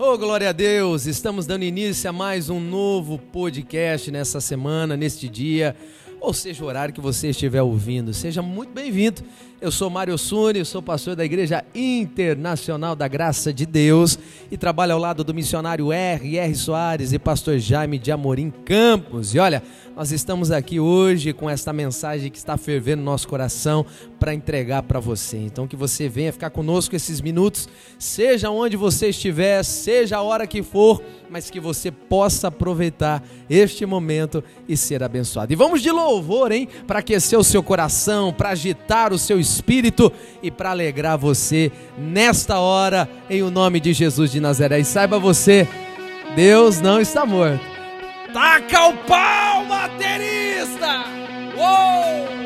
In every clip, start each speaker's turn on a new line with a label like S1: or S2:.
S1: Oh, glória a Deus! Estamos dando início a mais um novo podcast nessa semana, neste dia, ou seja, o horário que você estiver ouvindo. Seja muito bem-vindo. Eu sou Mário Suni, sou pastor da Igreja Internacional da Graça de Deus e trabalho ao lado do missionário R. R. Soares e pastor Jaime de Amorim Campos. E olha, nós estamos aqui hoje com esta mensagem que está fervendo no nosso coração para entregar para você. Então que você venha ficar conosco esses minutos, seja onde você estiver, seja a hora que for, mas que você possa aproveitar este momento e ser abençoado. E vamos de louvor, hein? Para aquecer o seu coração, para agitar o seu espírito e para alegrar você nesta hora, em o nome de Jesus de Nazaré. E saiba você, Deus não está morto. Taca o pau, baterista! Uou!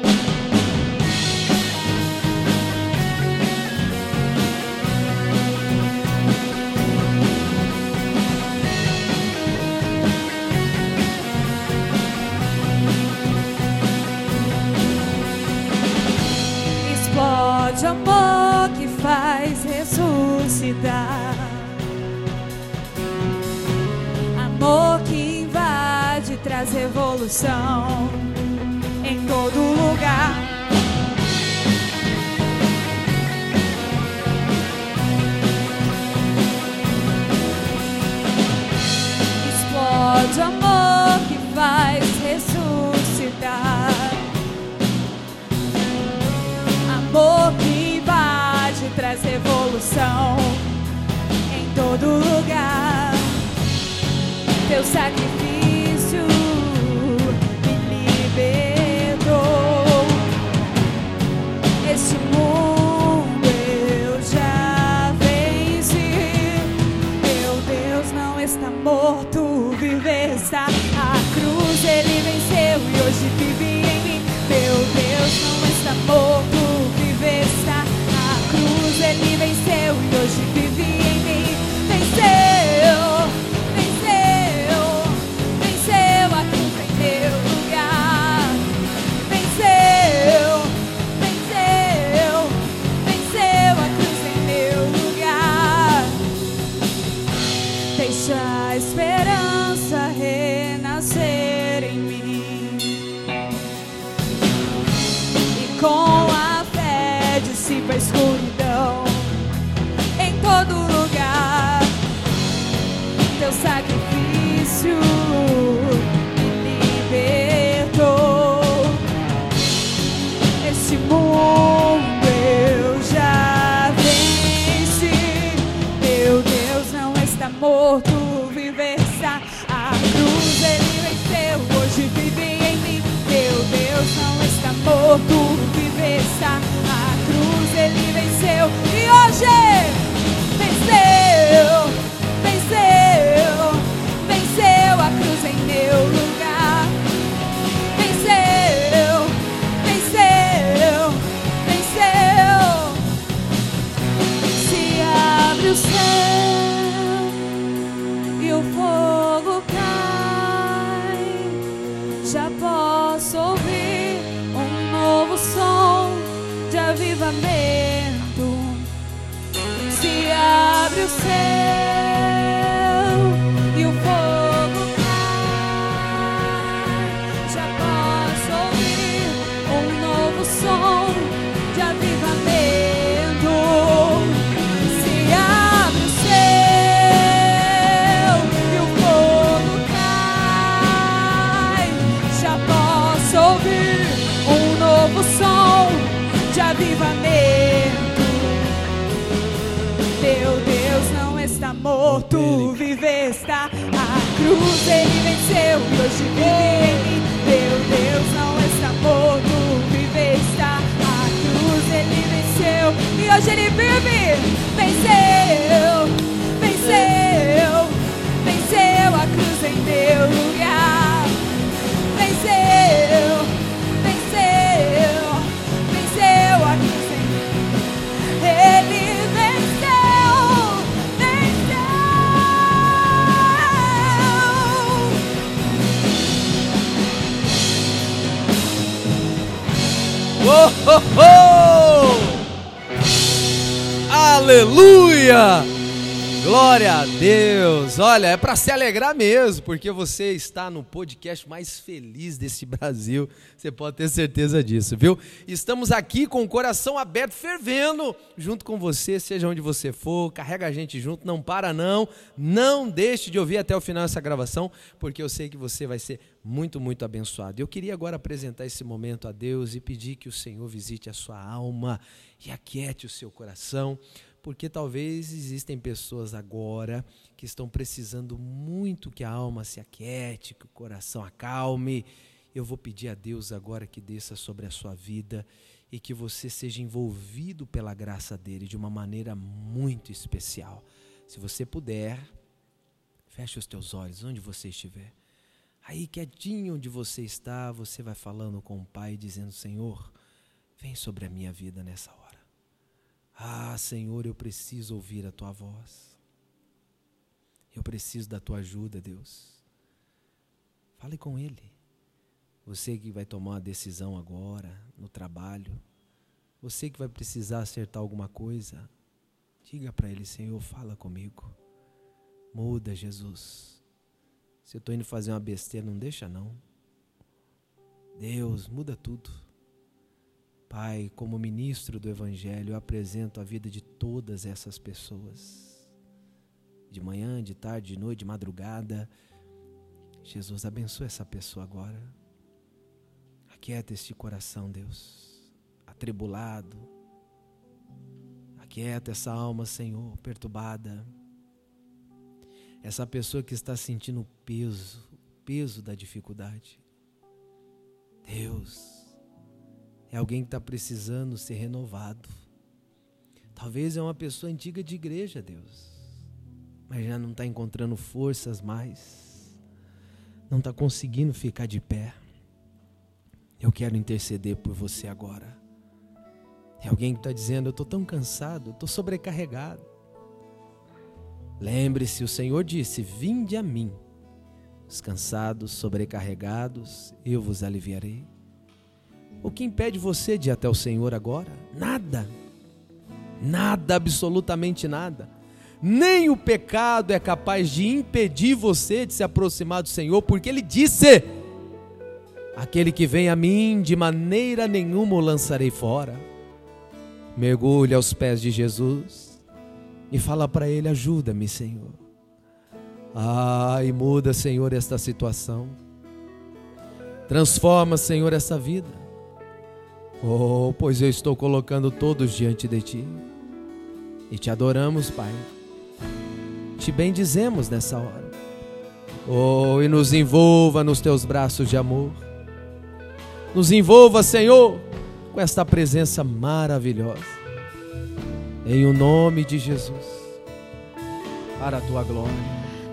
S2: Ressuscitar. Amor que invade, traz revolução Teu sacrifício
S1: Aleluia! Glória a Deus! Olha, é para se alegrar mesmo, porque você está no podcast mais feliz desse Brasil. Você pode ter certeza disso, viu? Estamos aqui com o coração aberto, fervendo, junto com você, seja onde você for. Carrega a gente junto, não para não. Não deixe de ouvir até o final essa gravação, porque eu sei que você vai ser muito, muito abençoado. Eu queria agora apresentar esse momento a Deus e pedir que o Senhor visite a sua alma e aquiete o seu coração porque talvez existem pessoas agora que estão precisando muito que a alma se aquiete, que o coração acalme. Eu vou pedir a Deus agora que desça sobre a sua vida e que você seja envolvido pela graça dele de uma maneira muito especial. Se você puder, feche os teus olhos onde você estiver. Aí quietinho onde você está, você vai falando com o Pai dizendo: "Senhor, vem sobre a minha vida nessa hora. Ah, Senhor, eu preciso ouvir a tua voz. Eu preciso da tua ajuda, Deus. Fale com Ele. Você que vai tomar uma decisão agora, no trabalho. Você que vai precisar acertar alguma coisa. Diga para Ele, Senhor, fala comigo. Muda, Jesus. Se eu estou indo fazer uma besteira, não deixa não. Deus, muda tudo. Pai, como ministro do Evangelho, eu apresento a vida de todas essas pessoas. De manhã, de tarde, de noite, de madrugada. Jesus, abençoa essa pessoa agora. Aquieta este coração, Deus, atribulado. Aquieta essa alma, Senhor, perturbada. Essa pessoa que está sentindo o peso, o peso da dificuldade. Deus, é alguém que está precisando ser renovado. Talvez é uma pessoa antiga de igreja, Deus, mas já não está encontrando forças mais, não está conseguindo ficar de pé. Eu quero interceder por você agora. É alguém que está dizendo: Eu estou tão cansado, estou sobrecarregado. Lembre-se, o Senhor disse: Vinde a mim, os cansados, sobrecarregados, eu vos aliviarei. O que impede você de ir até o Senhor agora? Nada. Nada, absolutamente nada. Nem o pecado é capaz de impedir você de se aproximar do Senhor, porque Ele disse: Aquele que vem a mim, de maneira nenhuma o lançarei fora. Mergulhe aos pés de Jesus e fala para Ele: Ajuda-me, Senhor. Ai, muda, Senhor, esta situação. Transforma, Senhor, essa vida. Oh, pois eu estou colocando todos diante de ti. E te adoramos, Pai. Te bendizemos nessa hora. Oh, e nos envolva nos teus braços de amor. Nos envolva, Senhor, com esta presença maravilhosa. Em o nome de Jesus. Para a tua glória.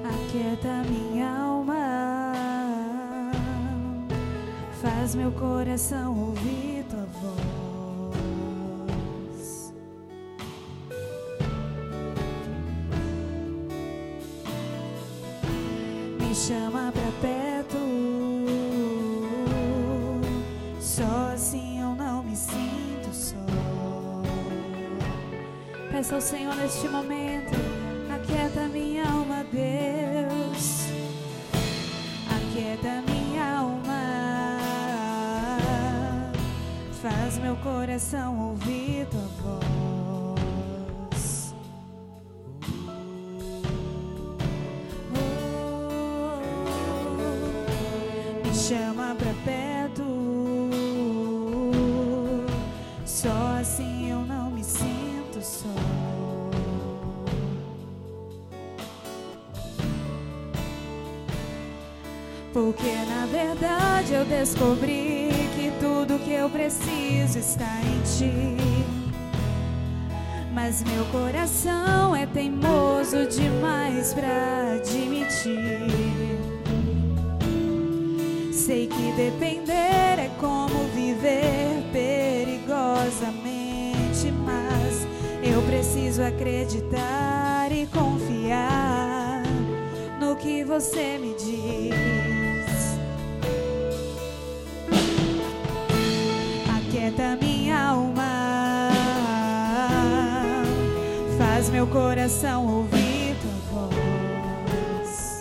S2: Aquieta minha alma. Faz meu coração ouvir chama pra perto, só assim eu não me sinto só. Peça ao Senhor neste momento, aquieta minha alma, Deus. Aquieta minha Faz meu coração ouvir tua voz. Porque na verdade eu descobri tudo que eu preciso está em ti. Mas meu coração é teimoso demais para admitir. Sei que depender é como viver perigosamente, mas eu preciso acreditar e confiar no que você me diz. meu coração ouvir tua voz.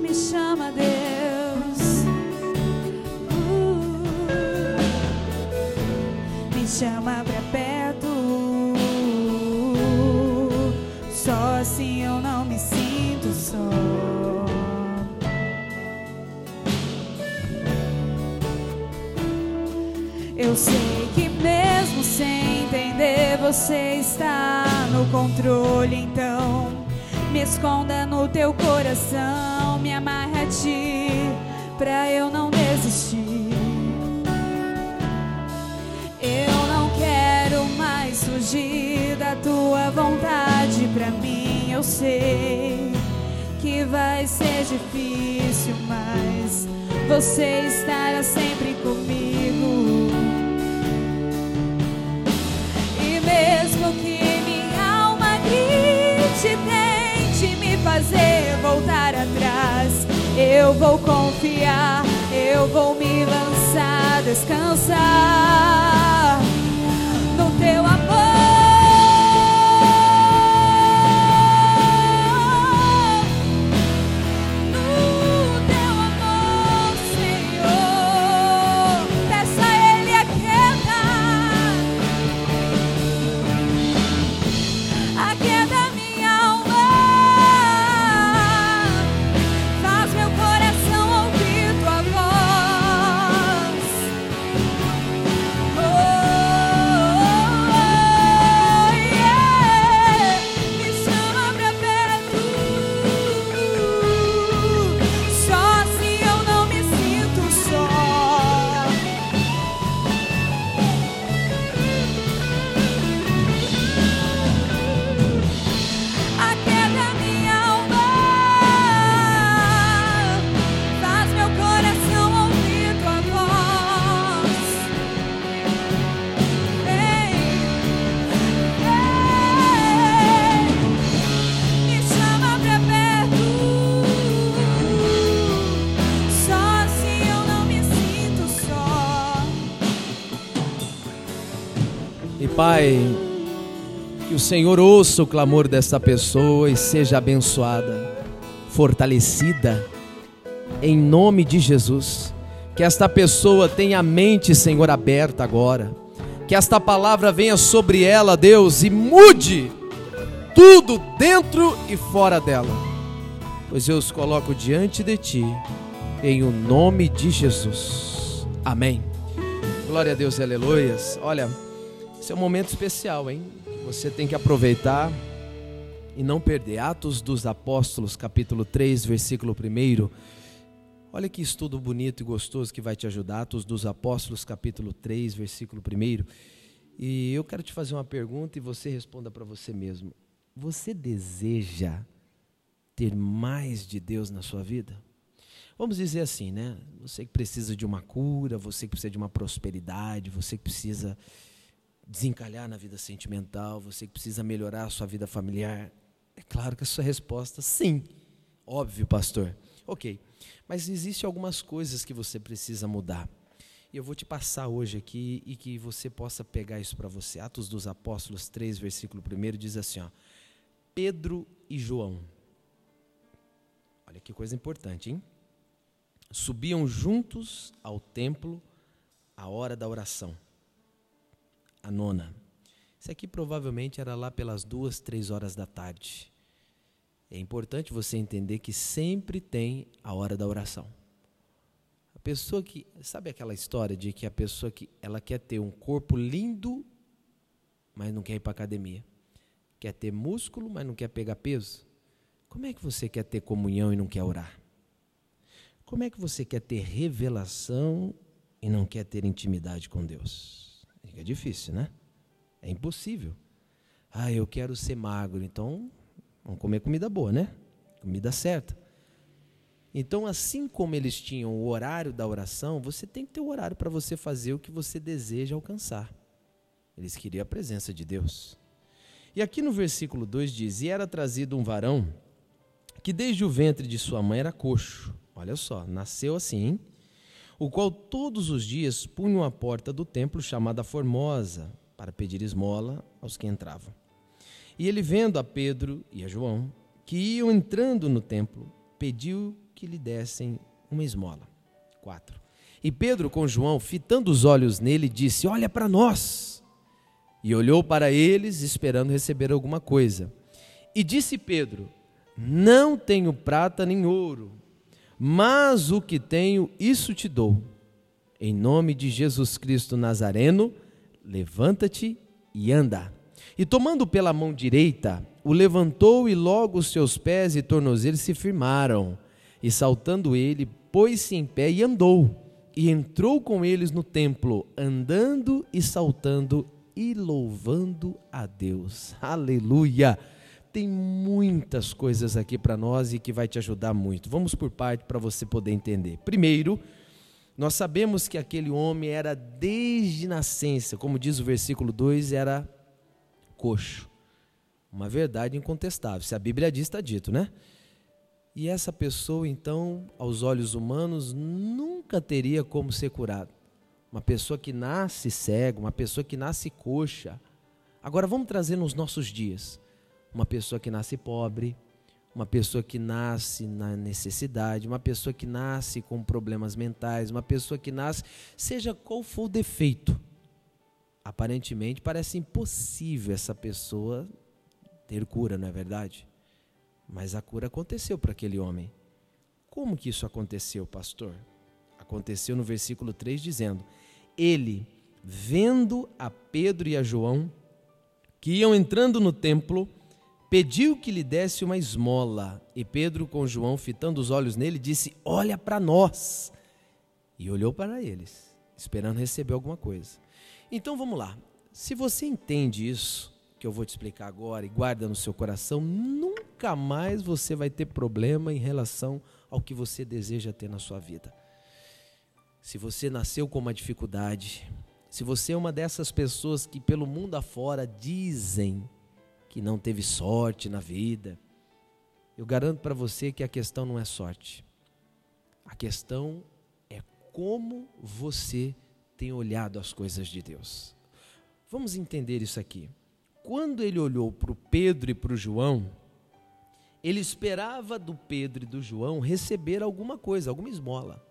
S2: Me chama, Deus. Uh, me chama pra perto. Só assim eu não me sinto só. Eu sei você está no controle. Então, me esconda no teu coração, me amarre a ti, pra eu não desistir. Eu não quero mais fugir da tua vontade pra mim. Eu sei que vai ser difícil, mas você estará sempre comigo. Mesmo que minha alma grite, tente me fazer voltar atrás, eu vou confiar, eu vou me lançar, descansar no teu amor.
S1: Pai, que o Senhor ouça o clamor desta pessoa e seja abençoada, fortalecida, em nome de Jesus. Que esta pessoa tenha a mente, Senhor, aberta agora. Que esta palavra venha sobre ela, Deus, e mude tudo dentro e fora dela. Pois eu os coloco diante de Ti, em o nome de Jesus. Amém. Glória a Deus, aleluias. Olha, esse é um momento especial, hein? Você tem que aproveitar e não perder. Atos dos Apóstolos, capítulo 3, versículo 1. Olha que estudo bonito e gostoso que vai te ajudar. Atos dos Apóstolos, capítulo 3, versículo 1. E eu quero te fazer uma pergunta e você responda para você mesmo. Você deseja ter mais de Deus na sua vida? Vamos dizer assim, né? Você que precisa de uma cura, você que precisa de uma prosperidade, você que precisa desencalhar na vida sentimental, você que precisa melhorar a sua vida familiar. É claro que a sua resposta sim. Óbvio, pastor. OK. Mas existem algumas coisas que você precisa mudar. E eu vou te passar hoje aqui e que você possa pegar isso para você. Atos dos Apóstolos 3, versículo 1 diz assim, ó: Pedro e João. Olha que coisa importante, hein? Subiam juntos ao templo à hora da oração a nona. Isso aqui provavelmente era lá pelas duas, três horas da tarde. É importante você entender que sempre tem a hora da oração. A pessoa que, sabe aquela história de que a pessoa que ela quer ter um corpo lindo, mas não quer ir para academia. Quer ter músculo, mas não quer pegar peso? Como é que você quer ter comunhão e não quer orar? Como é que você quer ter revelação e não quer ter intimidade com Deus? É difícil, né? É impossível. Ah, eu quero ser magro, então vamos comer comida boa, né? Comida certa. Então, assim como eles tinham o horário da oração, você tem que ter o horário para você fazer o que você deseja alcançar. Eles queriam a presença de Deus. E aqui no versículo 2 diz: E era trazido um varão que desde o ventre de sua mãe era coxo. Olha só, nasceu assim, hein? O qual todos os dias punham a porta do templo chamada Formosa para pedir esmola aos que entravam. E ele, vendo a Pedro e a João, que iam entrando no templo, pediu que lhe dessem uma esmola. 4. E Pedro, com João, fitando os olhos nele, disse: Olha para nós. E olhou para eles, esperando receber alguma coisa. E disse Pedro: Não tenho prata nem ouro, mas o que tenho, isso te dou. Em nome de Jesus Cristo Nazareno, levanta-te e anda. E tomando pela mão direita, o levantou e logo os seus pés e tornozelos se firmaram. E saltando ele, pôs-se em pé e andou. E entrou com eles no templo, andando e saltando e louvando a Deus. Aleluia! Tem muitas coisas aqui para nós e que vai te ajudar muito. Vamos por parte para você poder entender. Primeiro, nós sabemos que aquele homem era desde nascença, como diz o versículo 2, era coxo. Uma verdade incontestável. Se a Bíblia diz, está dito, né? E essa pessoa, então, aos olhos humanos, nunca teria como ser curado. Uma pessoa que nasce cego, uma pessoa que nasce coxa. Agora vamos trazer nos nossos dias. Uma pessoa que nasce pobre, uma pessoa que nasce na necessidade, uma pessoa que nasce com problemas mentais, uma pessoa que nasce, seja qual for o defeito. Aparentemente parece impossível essa pessoa ter cura, não é verdade? Mas a cura aconteceu para aquele homem. Como que isso aconteceu, pastor? Aconteceu no versículo 3 dizendo: Ele, vendo a Pedro e a João, que iam entrando no templo, pediu que lhe desse uma esmola. E Pedro, com João, fitando os olhos nele, disse: Olha para nós. E olhou para eles, esperando receber alguma coisa. Então vamos lá. Se você entende isso, que eu vou te explicar agora, e guarda no seu coração, nunca mais você vai ter problema em relação ao que você deseja ter na sua vida. Se você nasceu com uma dificuldade, se você é uma dessas pessoas que pelo mundo afora dizem que não teve sorte na vida, eu garanto para você que a questão não é sorte. A questão é como você tem olhado as coisas de Deus. Vamos entender isso aqui. Quando ele olhou para o Pedro e para o João, ele esperava do Pedro e do João receber alguma coisa, alguma esmola.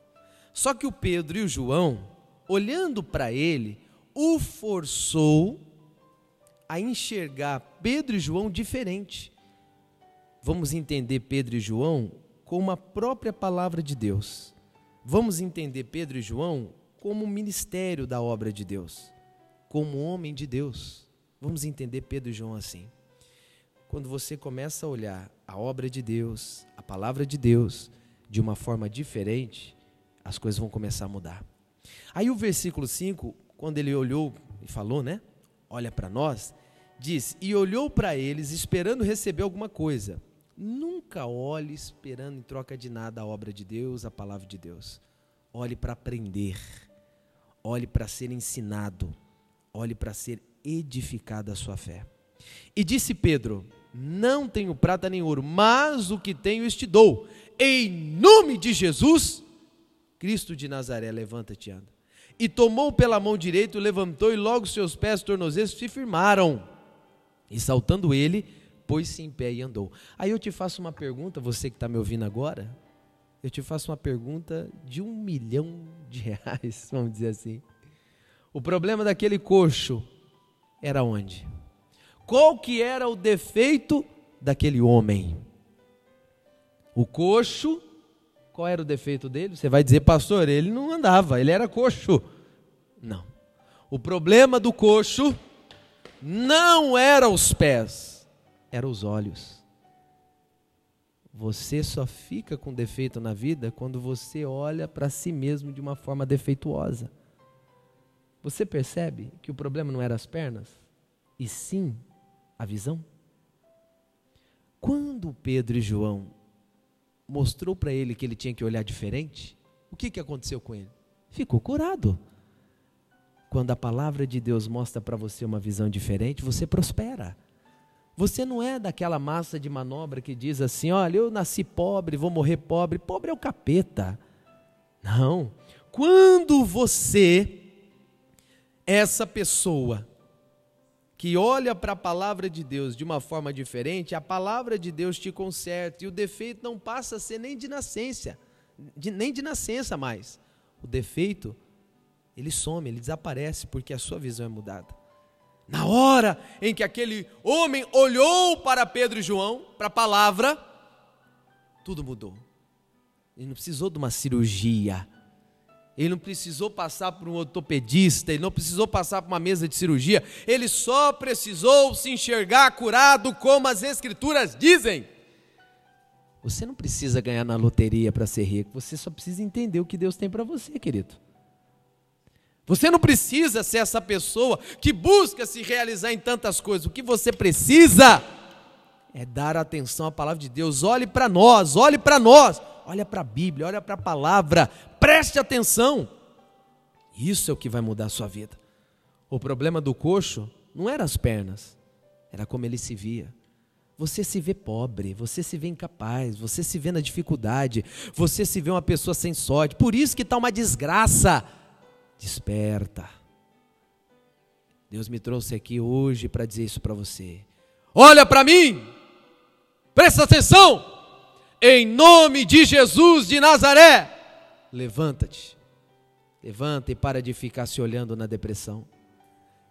S1: Só que o Pedro e o João, olhando para ele, o forçou a enxergar Pedro e João diferente. Vamos entender Pedro e João como a própria palavra de Deus. Vamos entender Pedro e João como o ministério da obra de Deus, como homem de Deus. Vamos entender Pedro e João assim. Quando você começa a olhar a obra de Deus, a palavra de Deus, de uma forma diferente, as coisas vão começar a mudar. Aí o versículo 5, quando ele olhou e falou, né? Olha para nós, diz: E olhou para eles esperando receber alguma coisa. Nunca olhe esperando em troca de nada a obra de Deus, a palavra de Deus. Olhe para aprender olhe para ser ensinado, olhe para ser edificada a sua fé. E disse Pedro: Não tenho prata nem ouro, mas o que tenho este dou. Em nome de Jesus, Cristo de Nazaré, levanta-te e anda. E tomou pela mão direita, levantou, e logo seus pés tornozelos se firmaram. E saltando ele, pôs-se em pé e andou. Aí eu te faço uma pergunta, você que está me ouvindo agora eu te faço uma pergunta de um milhão de reais, vamos dizer assim. O problema daquele coxo era onde? Qual que era o defeito daquele homem? O coxo, qual era o defeito dele? Você vai dizer, pastor, ele não andava, ele era coxo. Não. O problema do coxo não era os pés, eram os olhos. Você só fica com defeito na vida quando você olha para si mesmo de uma forma defeituosa. Você percebe que o problema não era as pernas, e sim a visão? Quando Pedro e João mostrou para ele que ele tinha que olhar diferente, o que, que aconteceu com ele? Ficou curado. Quando a palavra de Deus mostra para você uma visão diferente, você prospera. Você não é daquela massa de manobra que diz assim: olha, eu nasci pobre, vou morrer pobre. Pobre é o capeta. Não. Quando você, essa pessoa, que olha para a palavra de Deus de uma forma diferente, a palavra de Deus te conserta e o defeito não passa a ser nem de nascença, de, nem de nascença mais. O defeito, ele some, ele desaparece porque a sua visão é mudada. Na hora em que aquele homem olhou para Pedro e João, para a palavra, tudo mudou. Ele não precisou de uma cirurgia. Ele não precisou passar por um ortopedista, ele não precisou passar por uma mesa de cirurgia, ele só precisou se enxergar curado, como as Escrituras dizem. Você não precisa ganhar na loteria para ser rico, você só precisa entender o que Deus tem para você, querido. Você não precisa ser essa pessoa que busca se realizar em tantas coisas, o que você precisa é dar atenção à palavra de Deus. Olhe para nós, olhe para nós, olha para a Bíblia, olha para a palavra, preste atenção. Isso é o que vai mudar a sua vida. O problema do coxo não era as pernas, era como ele se via. Você se vê pobre, você se vê incapaz, você se vê na dificuldade, você se vê uma pessoa sem sorte. Por isso que está uma desgraça. Desperta. Deus me trouxe aqui hoje para dizer isso para você. Olha para mim. Presta atenção! Em nome de Jesus de Nazaré, levanta-te. Levanta e para de ficar se olhando na depressão.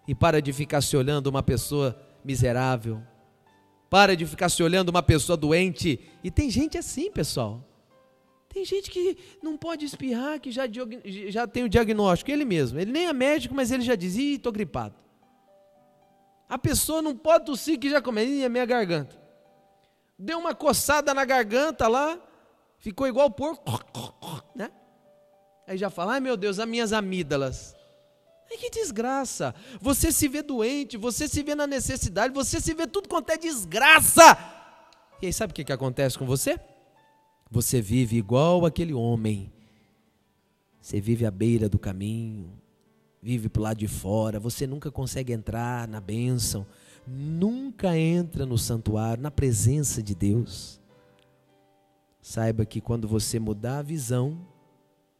S1: E para de ficar se olhando uma pessoa miserável. Para de ficar se olhando uma pessoa doente. E tem gente assim, pessoal. Tem gente que não pode espirrar, que já, já tem o diagnóstico, ele mesmo. Ele nem é médico, mas ele já diz: ih, estou gripado. A pessoa não pode tossir, que já começa, ih, é minha garganta deu uma coçada na garganta lá, ficou igual porco, né? Aí já fala, ai meu Deus, as minhas amígdalas. Ai que desgraça! Você se vê doente, você se vê na necessidade, você se vê tudo quanto é desgraça. E aí sabe o que, que acontece com você? Você vive igual aquele homem. Você vive à beira do caminho, vive para o lado de fora, você nunca consegue entrar na bênção nunca entra no santuário, na presença de Deus. Saiba que quando você mudar a visão,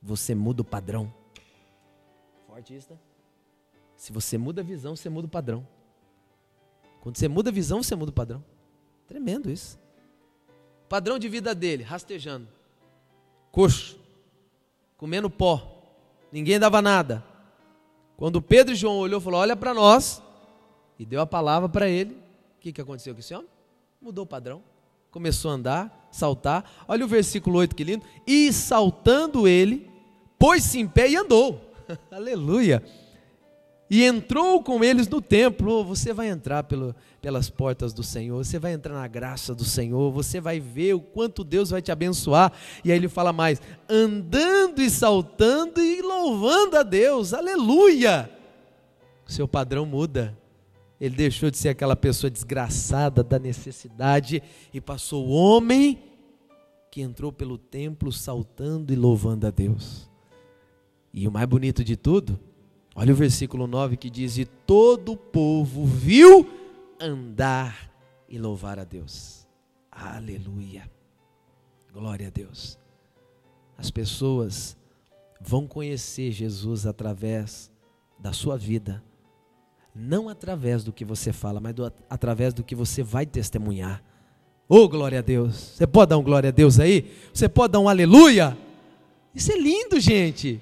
S1: você muda o padrão. Forte isso, né? Se você muda a visão, você muda o padrão. Quando você muda a visão, você muda o padrão. Tremendo isso. Padrão de vida dele, rastejando. Coxo. Comendo pó. Ninguém dava nada. Quando Pedro e João olhou, falou: "Olha para nós" e deu a palavra para ele. O que, que aconteceu com esse homem? Mudou o padrão. Começou a andar, saltar. Olha o versículo 8 que lindo. E saltando ele, pôs-se em pé e andou. Aleluia. E entrou com eles no templo. Oh, você vai entrar pelo, pelas portas do Senhor, você vai entrar na graça do Senhor, você vai ver o quanto Deus vai te abençoar. E aí ele fala mais: andando e saltando e louvando a Deus. Aleluia. Seu padrão muda. Ele deixou de ser aquela pessoa desgraçada da necessidade e passou o homem que entrou pelo templo saltando e louvando a Deus. E o mais bonito de tudo, olha o versículo 9 que diz: E todo o povo viu andar e louvar a Deus. Aleluia. Glória a Deus. As pessoas vão conhecer Jesus através da sua vida não através do que você fala, mas do, através do que você vai testemunhar. Oh, glória a Deus. Você pode dar um glória a Deus aí? Você pode dar um aleluia? Isso é lindo, gente.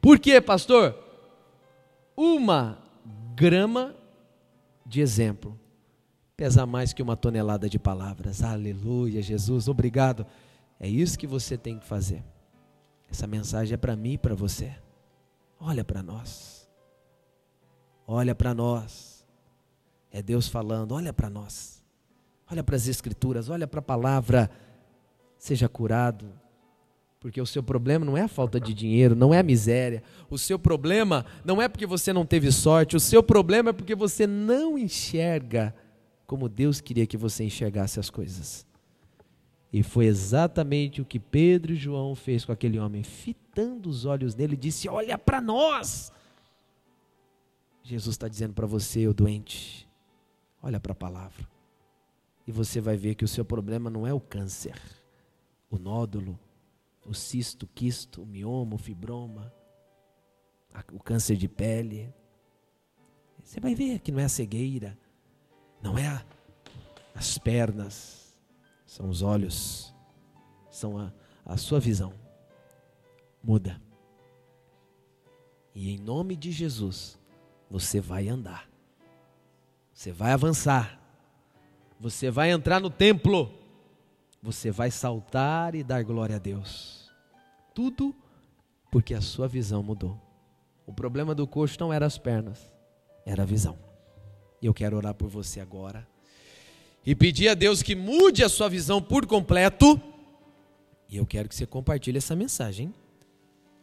S1: Por quê, pastor? Uma grama de exemplo pesa mais que uma tonelada de palavras. Aleluia, Jesus, obrigado. É isso que você tem que fazer. Essa mensagem é para mim e para você. Olha para nós. Olha para nós. É Deus falando, olha para nós. Olha para as escrituras, olha para a palavra. Seja curado. Porque o seu problema não é a falta de dinheiro, não é a miséria. O seu problema não é porque você não teve sorte, o seu problema é porque você não enxerga como Deus queria que você enxergasse as coisas. E foi exatamente o que Pedro e João fez com aquele homem, fitando os olhos nele, disse: Olha para nós. Jesus está dizendo para você, o doente, olha para a palavra. E você vai ver que o seu problema não é o câncer, o nódulo, o cisto, o quisto, o mioma, o fibroma, o câncer de pele. Você vai ver que não é a cegueira, não é a, as pernas, são os olhos, são a, a sua visão. Muda. E em nome de Jesus, você vai andar. Você vai avançar. Você vai entrar no templo. Você vai saltar e dar glória a Deus. Tudo porque a sua visão mudou. O problema do coxo não era as pernas, era a visão. E eu quero orar por você agora e pedir a Deus que mude a sua visão por completo. E eu quero que você compartilhe essa mensagem.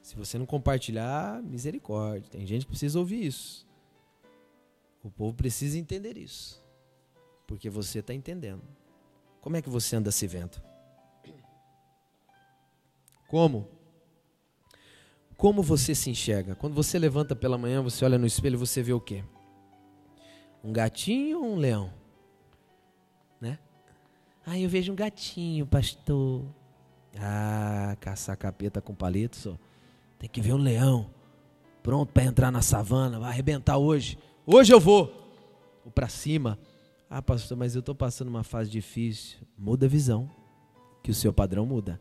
S1: Se você não compartilhar, misericórdia. Tem gente que precisa ouvir isso. O povo precisa entender isso. Porque você está entendendo. Como é que você anda se vendo? Como? Como você se enxerga? Quando você levanta pela manhã, você olha no espelho, você vê o quê? Um gatinho ou um leão? Né? Ah, eu vejo um gatinho, pastor. Ah, caçar capeta com palito só. Tem que ver um leão. Pronto para entrar na savana, vai arrebentar hoje. Hoje eu vou. Vou para cima. Ah, pastor, mas eu estou passando uma fase difícil. Muda a visão, que o seu padrão muda.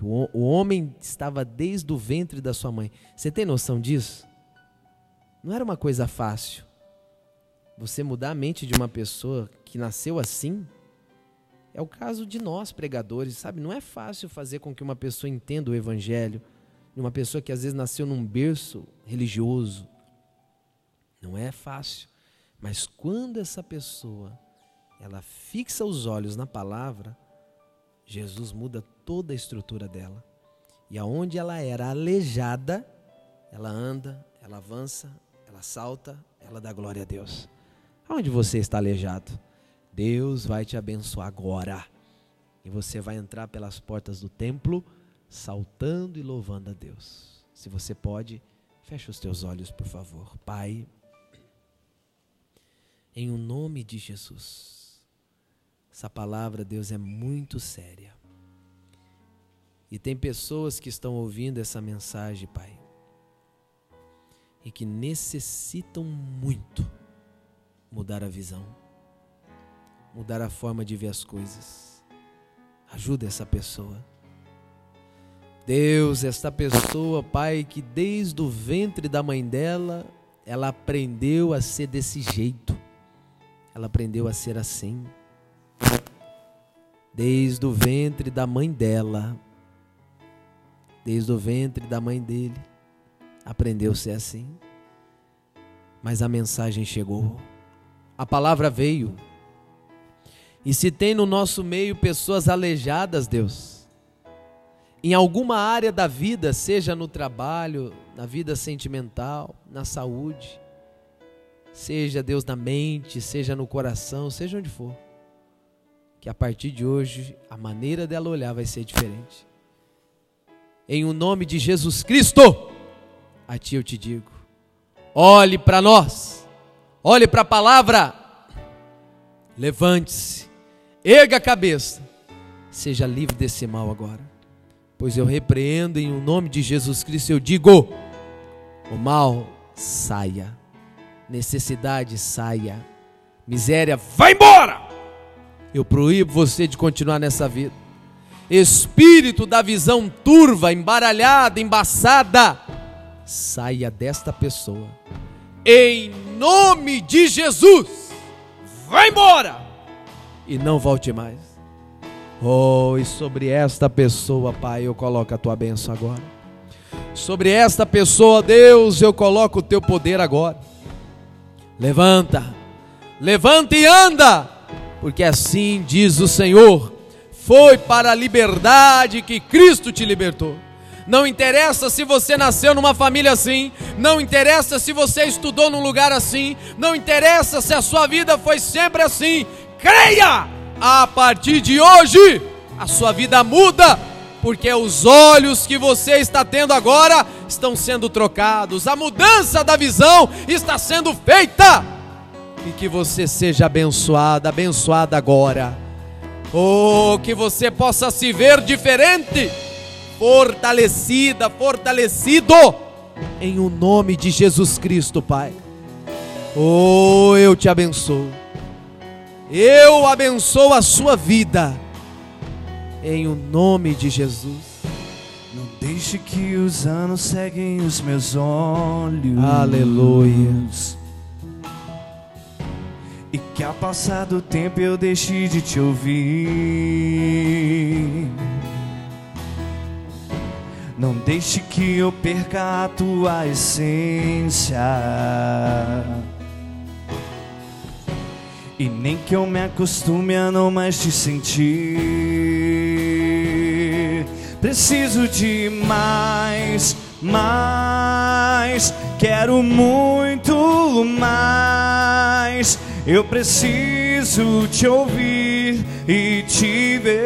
S1: O homem estava desde o ventre da sua mãe. Você tem noção disso? Não era uma coisa fácil. Você mudar a mente de uma pessoa que nasceu assim. É o caso de nós, pregadores, sabe? Não é fácil fazer com que uma pessoa entenda o evangelho. Uma pessoa que às vezes nasceu num berço religioso. Não é fácil. Mas quando essa pessoa ela fixa os olhos na palavra, Jesus muda toda a estrutura dela. E aonde ela era aleijada, ela anda, ela avança, ela salta, ela dá glória a Deus. Aonde você está aleijado? Deus vai te abençoar agora. E você vai entrar pelas portas do templo, saltando e louvando a Deus. Se você pode, feche os teus olhos, por favor. Pai, em o nome de Jesus. Essa palavra, Deus, é muito séria. E tem pessoas que estão ouvindo essa mensagem, Pai, e que necessitam muito mudar a visão, mudar a forma de ver as coisas. Ajuda essa pessoa. Deus, esta pessoa, Pai, que desde o ventre da mãe dela, ela aprendeu a ser desse jeito. Ela aprendeu a ser assim desde o ventre da mãe dela, desde o ventre da mãe dele, aprendeu a ser assim. Mas a mensagem chegou, a palavra veio. E se tem no nosso meio pessoas aleijadas, Deus, em alguma área da vida, seja no trabalho, na vida sentimental, na saúde, seja Deus na mente, seja no coração, seja onde for que a partir de hoje a maneira dela olhar vai ser diferente. Em o nome de Jesus Cristo, a ti eu te digo: olhe para nós, olhe para a palavra, levante-se, erga a cabeça, seja livre desse mal agora, pois eu repreendo em o nome de Jesus Cristo, eu digo: o mal saia, necessidade saia, miséria vai embora. Eu proíbo você de continuar nessa vida. Espírito da visão turva, embaralhada, embaçada, saia desta pessoa. Em nome de Jesus, vai embora e não volte mais. Oh, e sobre esta pessoa, Pai, eu coloco a tua bênção agora. Sobre esta pessoa, Deus, eu coloco o teu poder agora. Levanta, levanta e anda porque assim diz o Senhor: foi para a liberdade que Cristo te libertou. Não interessa se você nasceu numa família assim, não interessa se você estudou num lugar assim, não interessa se a sua vida foi sempre assim. Creia! A partir de hoje, a sua vida muda, porque os olhos que você está tendo agora estão sendo trocados, a mudança da visão está sendo feita e que você seja abençoada, abençoada agora. Oh, que você possa se ver diferente, fortalecida, fortalecido, em o nome de Jesus Cristo, Pai. Oh, eu te abençoo. Eu abençoo a sua vida, em o nome de Jesus.
S3: Não deixe que os anos seguem os meus olhos.
S1: Aleluia
S3: E que ao passar do tempo eu deixe de te ouvir. Não deixe que eu perca a tua essência. E nem que eu me acostume a não mais te sentir. Preciso de mais, mais. Quero muito mais. Eu preciso te ouvir e te ver.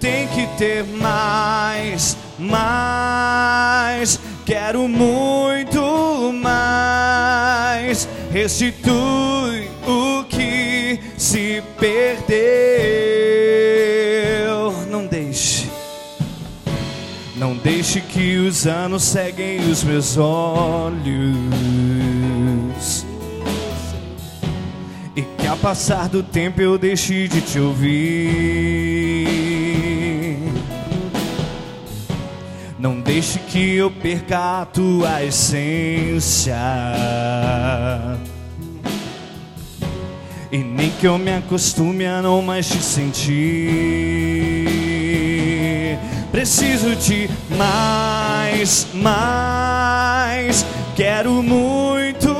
S3: Tem que ter mais, mais. Quero muito mais. Restitui o que se perdeu. Deixe que os anos seguem os meus olhos. E que ao passar do tempo eu deixe de te ouvir. Não deixe que eu perca a tua essência. E nem que eu me acostume a não mais te sentir. Preciso de mais, mais. Quero muito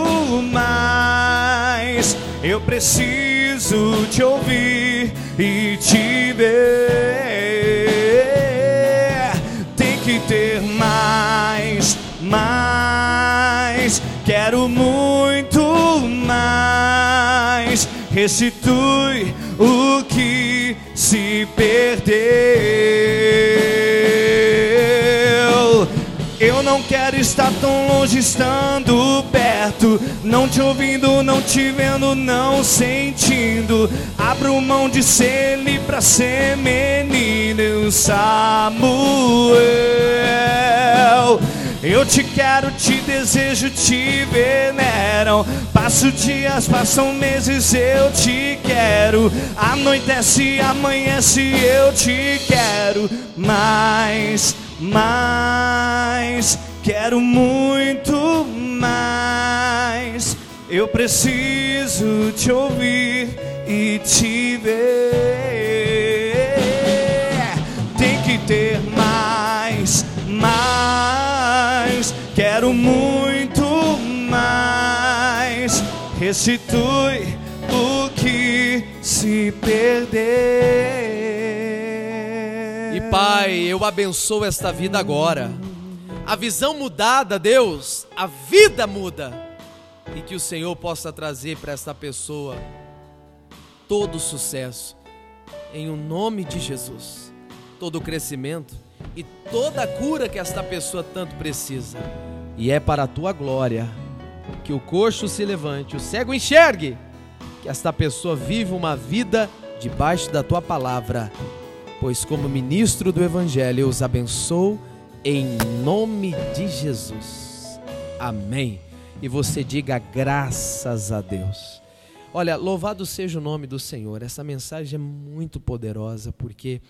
S3: mais. Eu preciso te ouvir e te ver. Tem que ter mais, mais. Quero muito mais. Restitui o que se perdeu. Não quero estar tão longe estando perto, não te ouvindo, não te vendo, não sentindo. Abro mão de ser ele pra ser menino Samuel. Eu te quero, te desejo, te venero. Passo dias, passam meses, eu te quero. Anoitece, amanhece, eu te quero. Mais, mais, quero muito mais. Eu preciso te ouvir e te ver. Tem que ter mais, mais. Quero muito mais. Restitui o que se perder.
S1: Pai, eu abençoo esta vida agora. A visão mudada, Deus, a vida muda. E que o Senhor possa trazer para esta pessoa todo o sucesso. Em o nome de Jesus. Todo o crescimento e toda a cura que esta pessoa tanto precisa. E é para a tua glória que o coxo se levante, o cego enxergue, que esta pessoa vive uma vida debaixo da tua palavra. Pois, como ministro do Evangelho, eu os abençoo em nome de Jesus. Amém. E você diga graças a Deus. Olha, louvado seja o nome do Senhor. Essa mensagem é muito poderosa porque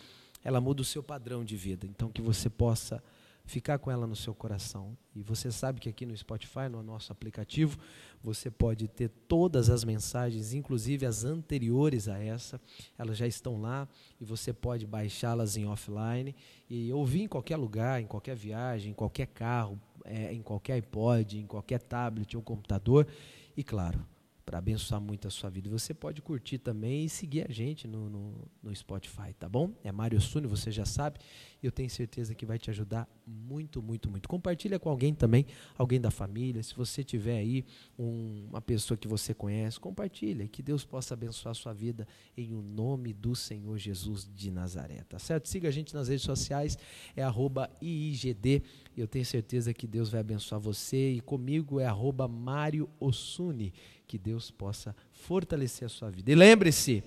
S1: ela muda o seu padrão de vida. Então, que você possa ficar com ela no seu coração. E você sabe que aqui no Spotify, no nosso aplicativo, você pode ter todas as mensagens, inclusive as anteriores a essa, elas já estão lá e você pode baixá-las em offline e ouvir em qualquer lugar, em qualquer viagem, em qualquer carro, é, em qualquer iPod, em qualquer tablet ou computador. E claro, para abençoar muito a sua vida. Você pode curtir também e seguir a gente no, no, no Spotify, tá bom? É Mário Suni, você já sabe. Eu tenho certeza que vai te ajudar muito, muito, muito. Compartilha com alguém também, alguém da família. Se você tiver aí um, uma pessoa que você conhece, compartilha. Que Deus possa abençoar a sua vida em o nome do Senhor Jesus de Nazaré, tá certo? Siga a gente nas redes sociais, é arroba IIGD. Eu tenho certeza que Deus vai abençoar você. E comigo é arroba Mário Osuni que Deus possa fortalecer a sua vida. E lembre-se,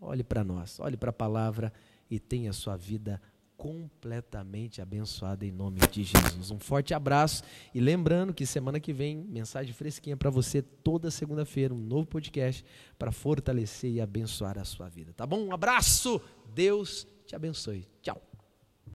S1: olhe para nós, olhe para a palavra e tenha a sua vida completamente abençoada em nome de Jesus. Um forte abraço e lembrando que semana que vem, mensagem fresquinha para você toda segunda-feira, um novo podcast para fortalecer e abençoar a sua vida, tá bom? Um abraço. Deus te abençoe. Tchau.